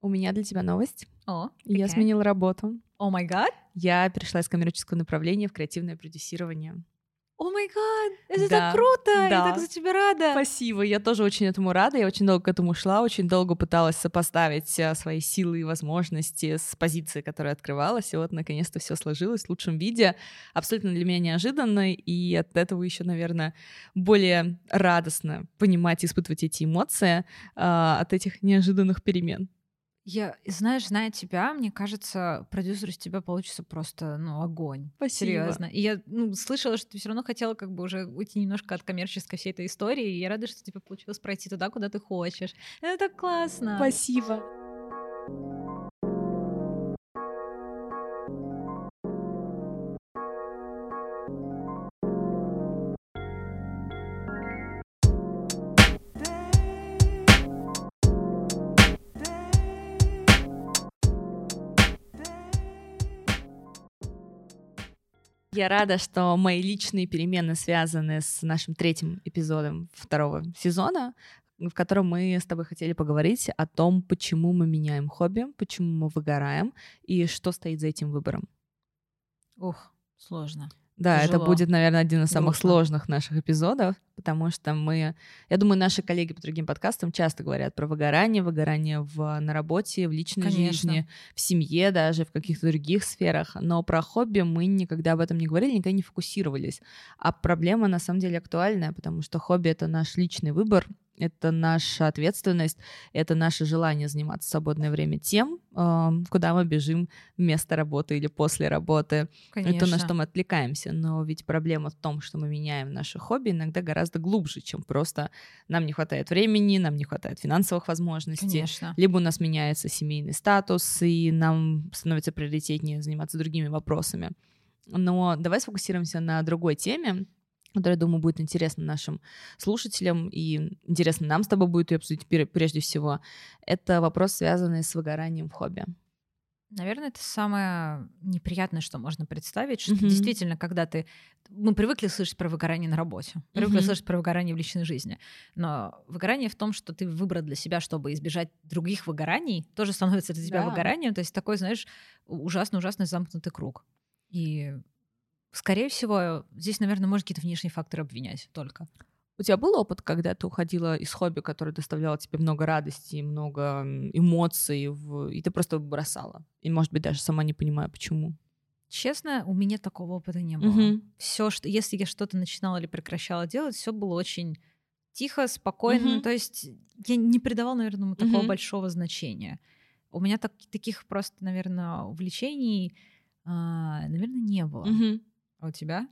У меня для тебя новость. О, Я какая? сменила работу. О май гад. Я перешла из коммерческого направления в креативное продюсирование. О май гад. Это Да, так круто. Я да. так за тебя рада. Спасибо, я тоже очень этому рада. Я очень долго к этому шла, очень долго пыталась сопоставить э, свои силы и возможности с позицией, которая открывалась. И вот наконец-то все сложилось в лучшем виде. Абсолютно для меня неожиданно. И от этого еще, наверное, более радостно понимать и испытывать эти эмоции а, от этих неожиданных перемен. Я, знаешь, зная тебя, мне кажется, продюсер из тебя получится просто, ну, огонь. Спасибо. Серьезно. И я ну, слышала, что ты все равно хотела как бы уже уйти немножко от коммерческой всей этой истории. И я рада, что тебе получилось пройти туда, куда ты хочешь. Это так классно. Спасибо. Я рада, что мои личные перемены связаны с нашим третьим эпизодом второго сезона, в котором мы с тобой хотели поговорить о том, почему мы меняем хобби, почему мы выгораем и что стоит за этим выбором. Ух, сложно. Да, это Тяжело. будет, наверное, один из самых Грустно. сложных наших эпизодов, потому что мы, я думаю, наши коллеги по другим подкастам часто говорят про выгорание, выгорание в, на работе, в личной Конечно. жизни, в семье даже, в каких-то других сферах, но про хобби мы никогда об этом не говорили, никогда не фокусировались. А проблема на самом деле актуальная, потому что хобби — это наш личный выбор, это наша ответственность, это наше желание заниматься в свободное время тем, э, куда мы бежим вместо работы или после работы. Конечно. Это на что мы отвлекаемся. Но ведь проблема в том, что мы меняем наше хобби иногда гораздо глубже, чем просто нам не хватает времени, нам не хватает финансовых возможностей. Конечно. Либо у нас меняется семейный статус, и нам становится приоритетнее заниматься другими вопросами. Но давай сфокусируемся на другой теме, которая, думаю, будет интересна нашим слушателям и интересно нам с тобой будет ее обсудить прежде всего. Это вопрос, связанный с выгоранием в хобби. Наверное, это самое неприятное, что можно представить, что Мгм. действительно, когда ты... Мы привыкли слышать про выгорание на работе, привыкли Мгм. слышать про выгорание в личной жизни, но выгорание в том, что ты выбрал для себя, чтобы избежать других выгораний, тоже становится для тебя Да. выгоранием, то есть такой, знаешь, ужасно-ужасно замкнутый круг. И, скорее всего, здесь, наверное, можно какие-то внешние факторы обвинять только. У тебя был опыт, когда ты уходила из хобби, которое доставляло тебе много радости, много эмоций, в- и ты просто бросала? И, может быть, даже сама не понимая, почему. Честно, у меня такого опыта не было. Мгм. Все, что если я что-то начинала или прекращала делать, все было очень тихо, спокойно. Мгм. То есть я не придавала, наверное, такого Мгм. большого значения. У меня так- таких просто, наверное, увлечений, а, наверное, не было. Мгм. А у тебя?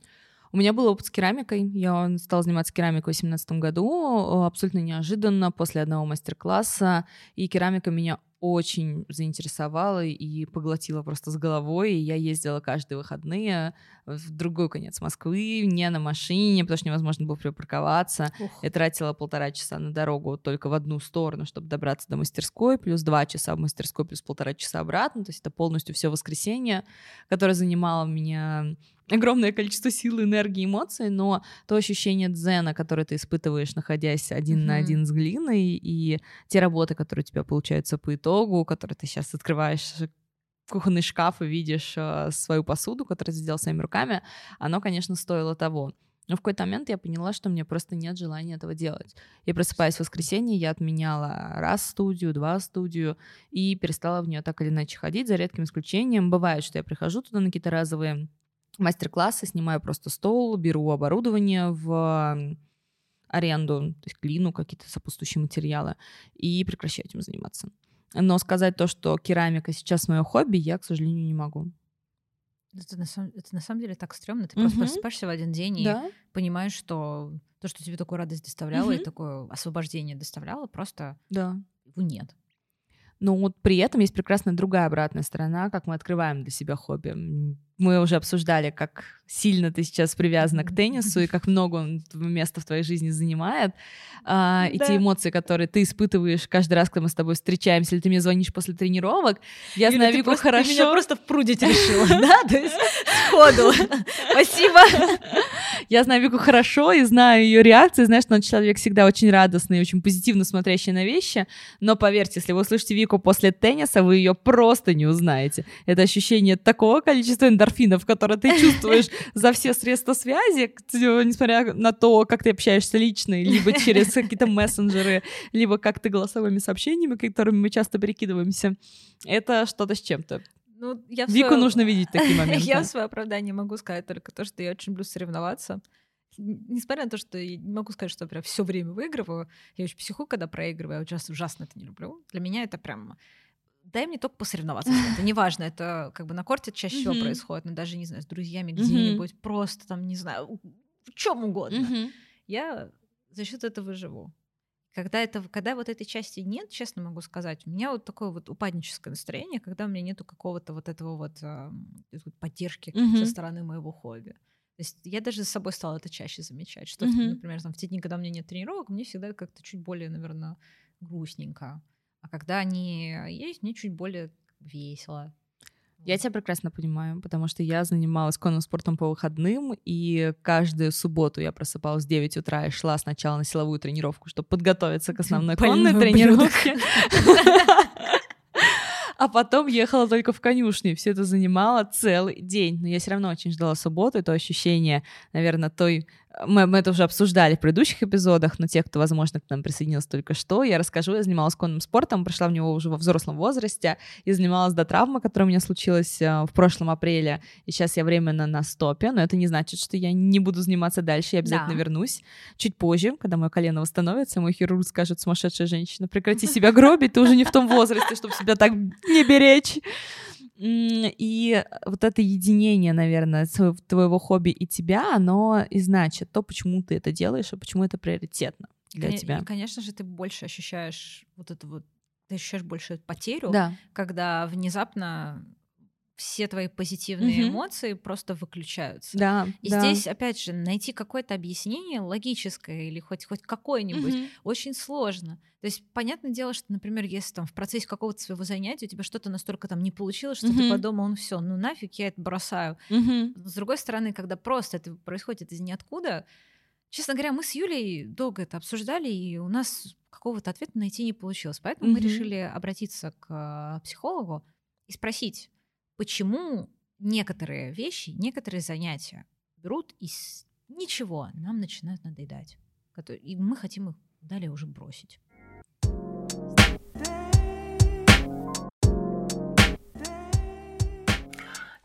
У меня был опыт с керамикой. Я стала заниматься керамикой в 2018 году, э, абсолютно неожиданно, после одного мастер-класса. И керамика меня очень заинтересовала и поглотила просто с головой. И я ездила каждые выходные в другой конец Москвы, не на машине, потому что невозможно было припарковаться. Я тратила полтора часа на дорогу только в одну сторону, чтобы добраться до мастерской, плюс два часа в мастерской, плюс полтора часа обратно. То есть это полностью все воскресенье, которое занимало у меня огромное количество сил, энергии, эмоций, но то ощущение дзена, которое ты испытываешь, находясь один на Мгм. один с глиной, и те работы, которые у тебя получаются по итогу, которые ты сейчас открываешь кухонный шкаф и видишь э, свою посуду, которую ты сделал своими руками, оно, конечно, стоило того. Но в какой-то момент я поняла, что мне просто нет желания этого делать. Я просыпаюсь в воскресенье, я отменяла раз студию, два студию и перестала в нее так или иначе ходить, за редким исключением. Бывает, что я прихожу туда на какие-то разовые мастер-классы, снимаю просто стол, беру оборудование в аренду, то есть клину, какие-то сопутствующие материалы, и прекращаю этим заниматься. Но сказать то, что керамика сейчас мое хобби, я, к сожалению, не могу. Это на, самом, это на самом деле так стрёмно. Ты просто Мгм. просыпаешься в один день и понимаешь, что то, что тебе такую радость доставляло и Мгм. такое освобождение доставляло, просто Да. его нет. Но вот при этом есть прекрасная другая обратная сторона, как мы открываем для себя хобби. Мы уже обсуждали, как сильно ты сейчас привязана к теннису и как много он места в твоей жизни занимает. А, и те эмоции, которые ты испытываешь каждый раз, когда мы с тобой встречаемся, или ты мне звонишь после тренировок, я или знаю Вику просто, хорошо. Ты меня просто впрудить решила, да? То есть сходу. Спасибо. Я знаю Вику хорошо и знаю ее реакции, знаю, что он человек всегда очень радостный и очень позитивно смотрящий на вещи, но поверьте, если вы услышите Вику после тенниса, вы ее просто не узнаете. Это ощущение такого количества эндорфинов, которые ты чувствуешь за все средства связи, несмотря на то, как ты общаешься лично, либо через какие-то мессенджеры, либо как ты голосовыми сообщениями, которыми мы часто перекидываемся, это что-то с чем-то. Ну, я Вику свое... нужно видеть такие моменты. я в свое оправдание могу сказать только то, что я очень люблю соревноваться. Несмотря на то, что я не могу сказать, что я прям все время выигрываю, я очень психую, когда проигрываю, я ужасно, ужасно это не люблю. Для меня это прям дай мне только посоревноваться. Это неважно, это как бы на корте чаще всего происходит, но даже, не знаю, с друзьями где-нибудь, просто там, не знаю, в чем угодно. Я за счет этого живу. Когда, это, когда вот этой части нет, честно могу сказать, у меня вот такое вот упадническое настроение, когда у меня нету какого-то вот этого вот э, поддержки mm-hmm. со стороны моего хобби. То есть я даже за собой стала это чаще замечать, что, mm-hmm. например, там, в те дни, когда у меня нет тренировок, мне всегда как-то чуть более, наверное, грустненько. А когда они есть, мне чуть более весело. Я тебя прекрасно понимаю, потому что я занималась конным спортом по выходным, и каждую субботу я просыпалась в 9 утра и шла сначала на силовую тренировку, чтобы подготовиться к основной конной тренировке. А потом ехала только в конюшне, все это занимало целый день. Но я все равно очень ждала субботу, это ощущение, наверное, той мы, мы это уже обсуждали в предыдущих эпизодах, но те, кто, возможно, к нам присоединился только что, я расскажу. Я занималась конным спортом, прошла в него уже во взрослом возрасте и занималась до травмы, которая у меня случилась э, в прошлом апреле. И сейчас я временно на стопе, но это не значит, что я не буду заниматься дальше, я обязательно да. вернусь чуть позже, когда мое колено восстановится, мой хирург скажет, сумасшедшая женщина, прекрати себя гробить, ты уже не в том возрасте, чтобы себя так не беречь. И вот это единение, наверное, твоего хобби и тебя, оно и значит то, почему ты это делаешь, и почему это приоритетно для и, тебя. И, конечно же, ты больше ощущаешь вот это вот, ты ощущаешь больше потерю, да. когда внезапно все твои позитивные Мгм. эмоции просто выключаются. Да, И да. здесь, опять же, найти какое-то объяснение логическое или хоть, хоть какое-нибудь Мгм. очень сложно. То есть, понятное дело, что, например, если там в процессе какого-то своего занятия у тебя что-то настолько там не получилось, что ты Мгм. подумал, ну все, ну нафиг я это бросаю. Мгм. С другой стороны, когда просто это происходит из ниоткуда, честно говоря, мы с Юлей долго это обсуждали, и у нас какого-то ответа найти не получилось. Поэтому мы Мгм. решили обратиться к э, психологу и спросить, почему некоторые вещи, некоторые занятия берут из ничего, нам начинают надоедать. И мы хотим их далее уже бросить.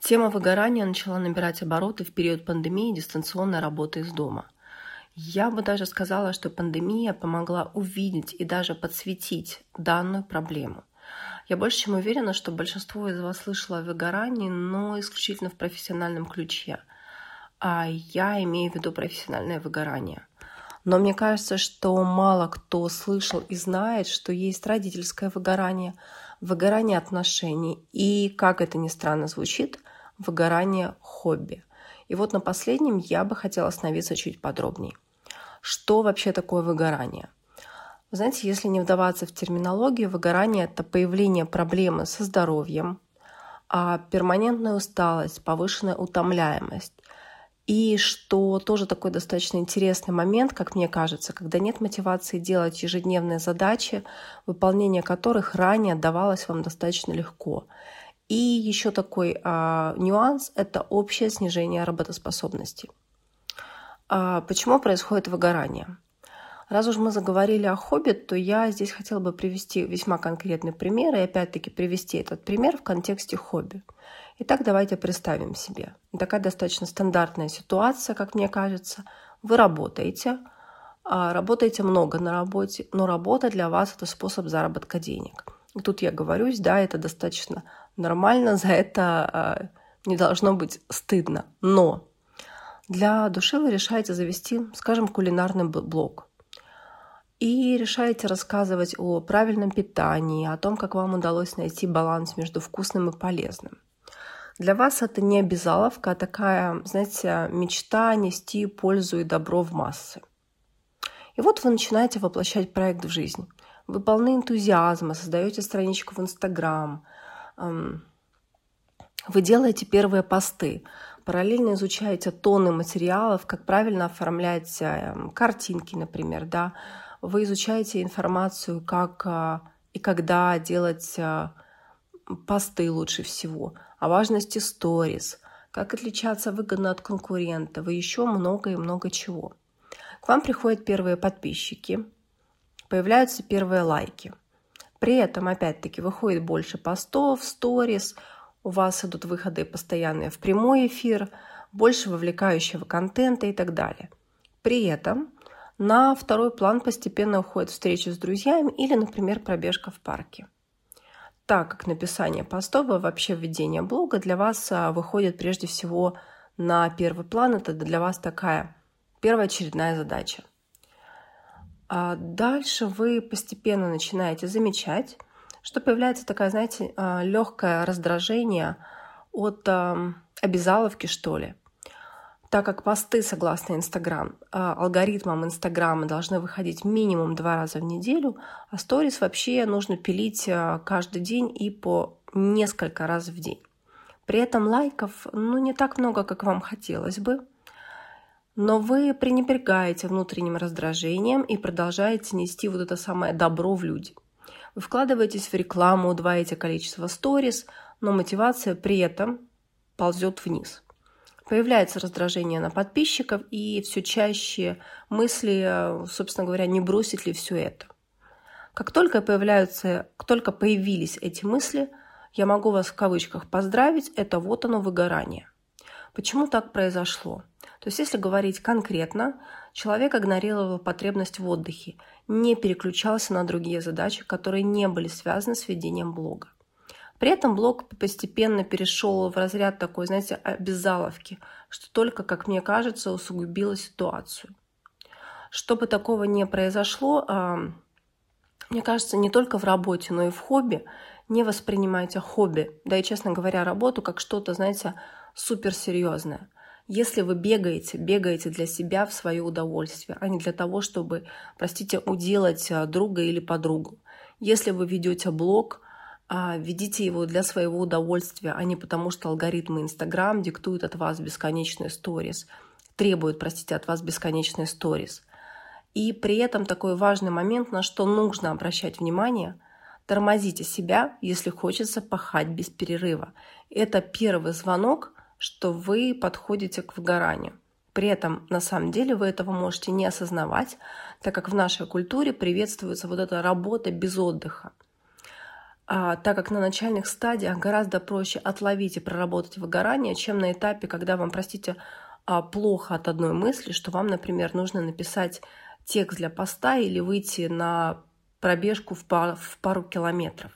Тема выгорания начала набирать обороты в период пандемии дистанционной работы из дома. Я бы даже сказала, что пандемия помогла увидеть и даже подсветить данную проблему. Я больше чем уверена, что большинство из вас слышало о выгорании, но исключительно в профессиональном ключе. А я имею в виду профессиональное выгорание. Но мне кажется, что мало кто слышал и знает, что есть родительское выгорание, выгорание отношений и, как это ни странно звучит, выгорание хобби. И вот на последнем я бы хотела остановиться чуть подробнее. Что вообще такое выгорание? Вы знаете, если не вдаваться в терминологию, выгорание – это появление проблемы со здоровьем, а перманентная усталость, повышенная утомляемость. И что тоже такой достаточно интересный момент, как мне кажется, когда нет мотивации делать ежедневные задачи, выполнение которых ранее давалось вам достаточно легко. И еще такой а, нюанс – это общее снижение работоспособности. А, почему происходит выгорание? Раз уж мы заговорили о хобби, то я здесь хотела бы привести весьма конкретный пример и опять-таки привести этот пример в контексте хобби. Итак, давайте представим себе. Такая достаточно стандартная ситуация, как мне кажется. Вы работаете, а, работаете много на работе, но работа для вас – это способ заработка денег. И тут я говорюсь, да, это достаточно нормально, за это а, не должно быть стыдно. Но для души вы решаете завести, скажем, кулинарный блог. И решаете рассказывать о правильном питании, о том, как вам удалось найти баланс между вкусным и полезным. Для вас это не обязаловка, а такая, знаете, мечта нести пользу и добро в массы. И вот вы начинаете воплощать проект в жизнь. Вы полны энтузиазма, создаете страничку в Инстаграм, вы делаете первые посты, параллельно изучаете тонны материалов, как правильно оформлять эм, картинки, например, да, вы изучаете информацию, как а, и когда делать а, посты лучше всего, о важности сторис, как отличаться выгодно от конкурентов и еще много и много чего. К вам приходят первые подписчики, появляются первые лайки. При этом, опять-таки, выходит больше постов, сторис, у вас идут выходы постоянные в прямой эфир, больше вовлекающего контента и так далее. При этом на второй план постепенно уходит встреча с друзьями или, например, пробежка в парке. Так как написание постов и вообще введение блога для вас а, выходит прежде всего на первый план, это для вас такая первоочередная задача. А дальше вы постепенно начинаете замечать, что появляется такая, знаете, а, легкое раздражение от обязаловки, что ли. Так как посты, согласно Инстаграм, а, алгоритмам Инстаграма должны выходить минимум два раза в неделю, а сторис вообще нужно пилить а, каждый день и по несколько раз в день. При этом лайков, ну, не так много, как вам хотелось бы, но вы пренебрегаете внутренним раздражением и продолжаете нести вот это самое добро в люди. Вы вкладываетесь в рекламу, удваиваете количество сторис, но мотивация при этом ползет вниз. Появляется раздражение на подписчиков и все чаще мысли, собственно говоря, не бросить ли все это. Как только появляются, как только появились эти мысли, я могу вас в кавычках поздравить, это вот оно выгорание. Почему так произошло? То есть, если говорить конкретно, человек игнорировал потребность в отдыхе, не переключался на другие задачи, которые не были связаны с ведением блога. При этом блог постепенно перешел в разряд такой, знаете, обязаловки, что только, как мне кажется, усугубило ситуацию. Чтобы такого не произошло, а, мне кажется, не только в работе, но и в хобби не воспринимайте хобби, да и, честно говоря, работу как что-то, знаете, суперсерьезное. Если вы бегаете, бегаете для себя в свое удовольствие, а не для того, чтобы, простите, уделать а, друга или подругу. Если вы ведете блог, ведите его для своего удовольствия, а не потому, что алгоритмы Инстаграм диктуют от вас бесконечные сторис, требуют, простите, от вас бесконечные сторис. И при этом такой важный момент, на что нужно обращать внимание – тормозите себя, если хочется пахать без перерыва. Это первый звонок – что вы подходите к выгоранию. При этом, на самом деле, вы этого можете не осознавать, так как в нашей культуре приветствуется вот эта работа без отдыха. А, так как на начальных стадиях гораздо проще отловить и проработать выгорание, чем на этапе, когда вам, простите, а, плохо от одной мысли, что вам, например, нужно написать текст для поста или выйти на пробежку в пару, в пару километров.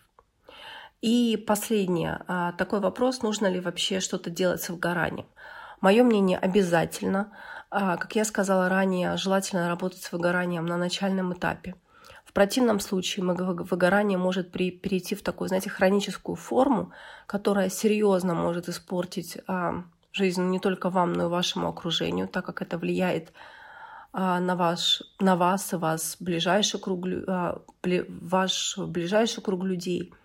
И последнее. А, такой вопрос, нужно ли вообще что-то делать с выгоранием. Мое мнение обязательно. А, как я сказала ранее, желательно работать с выгоранием на начальном этапе. Противном случае выгорание может перейти в такую, знаете, хроническую форму, которая серьезно может испортить а, жизнь не только вам, но и вашему окружению, так как это влияет на, ваш, на вас и вас ближайший круг, ваш ближайший круг людей –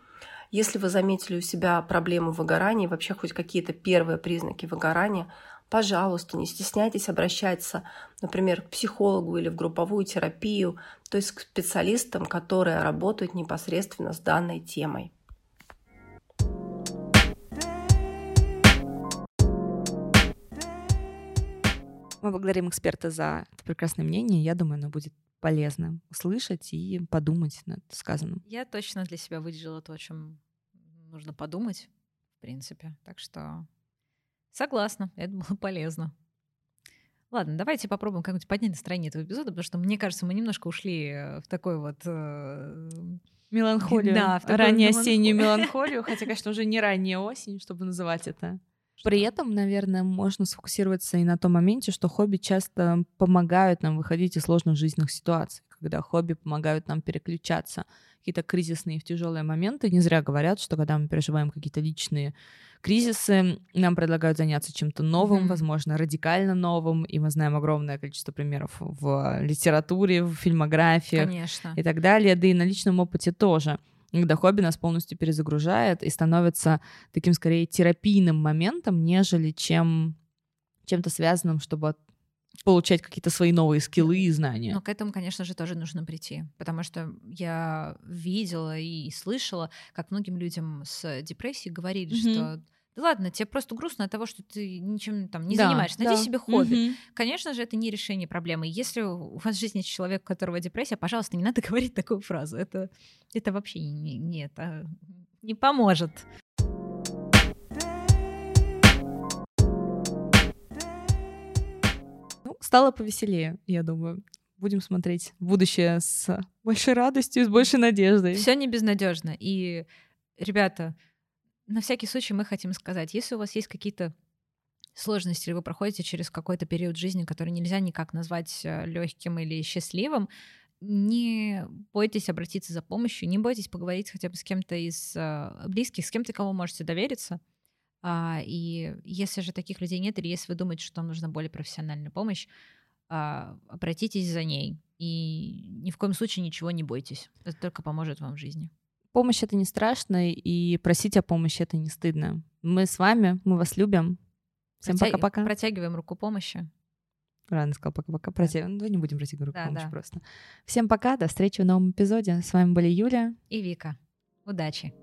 если вы заметили у себя проблему выгорания, вообще хоть какие-то первые признаки выгорания, пожалуйста, не стесняйтесь обращаться, например, к психологу или в групповую терапию, то есть к специалистам, которые работают непосредственно с данной темой. Мы благодарим эксперта за это прекрасное мнение. Я думаю, оно будет полезно услышать и подумать над сказанным. Я точно для себя выделила то, о чем нужно подумать, в принципе. Так что согласна, это было полезно. Ладно, давайте попробуем как-нибудь поднять настроение этого эпизода, потому что, мне кажется, мы немножко ушли э, в такой вот... Э... Меланхолию. Да, в раннюю осеннюю меланхолию, хотя, конечно, уже не ранняя осень, чтобы называть это. При этом, наверное, можно сфокусироваться и на том моменте, что хобби часто помогают нам выходить из сложных жизненных ситуаций, когда хобби помогают нам переключаться. Какие-то кризисные в тяжелые моменты. Не зря говорят, что когда мы переживаем какие-то личные кризисы нам предлагают заняться чем-то новым, Мгм. возможно, радикально новым, и мы знаем огромное количество примеров в литературе, в фильмографии Конечно. и так далее, да и на личном опыте тоже. Когда хобби нас полностью перезагружает и становится таким скорее терапийным моментом, нежели чем чем-то связанным, чтобы от- получать какие-то свои новые скиллы и знания. Но к этому, конечно же, тоже нужно прийти, потому что я видела и слышала, как многим людям с депрессией говорили, Мгм. что да ладно, тебе просто грустно от того, что ты ничем там не Да, занимаешься. Найди да. себе хобби. Мгм. Конечно же, это не решение проблемы. Если у вас в жизни есть человек, у которого депрессия, пожалуйста, не надо говорить такую фразу. Это, это вообще не, не, это не поможет. Стало повеселее, я думаю. Будем смотреть будущее с большей радостью, с большей надеждой. Все не безнадежно. И, ребята, на всякий случай мы хотим сказать, если у вас есть какие-то сложности, или вы проходите через какой-то период жизни, который нельзя никак назвать легким или счастливым, не бойтесь обратиться за помощью, не бойтесь поговорить хотя бы с кем-то из э, близких, с кем-то, кому можете довериться. А, и если же таких людей нет, или если вы думаете, что вам нужна более профессиональная помощь, а, обратитесь за ней. И ни в коем случае ничего не бойтесь. Это только поможет вам в жизни. Помощь — это не страшно, и просить о помощи — это не стыдно. Мы с вами, мы вас любим. Всем Протя- пока-пока. Протягиваем руку помощи. Рано сказал пока-пока. Протя- Ну, не будем протягивать руку Да, помощи да. просто. Всем пока, до встречи в новом эпизоде. С вами были Юля. И Вика. Удачи!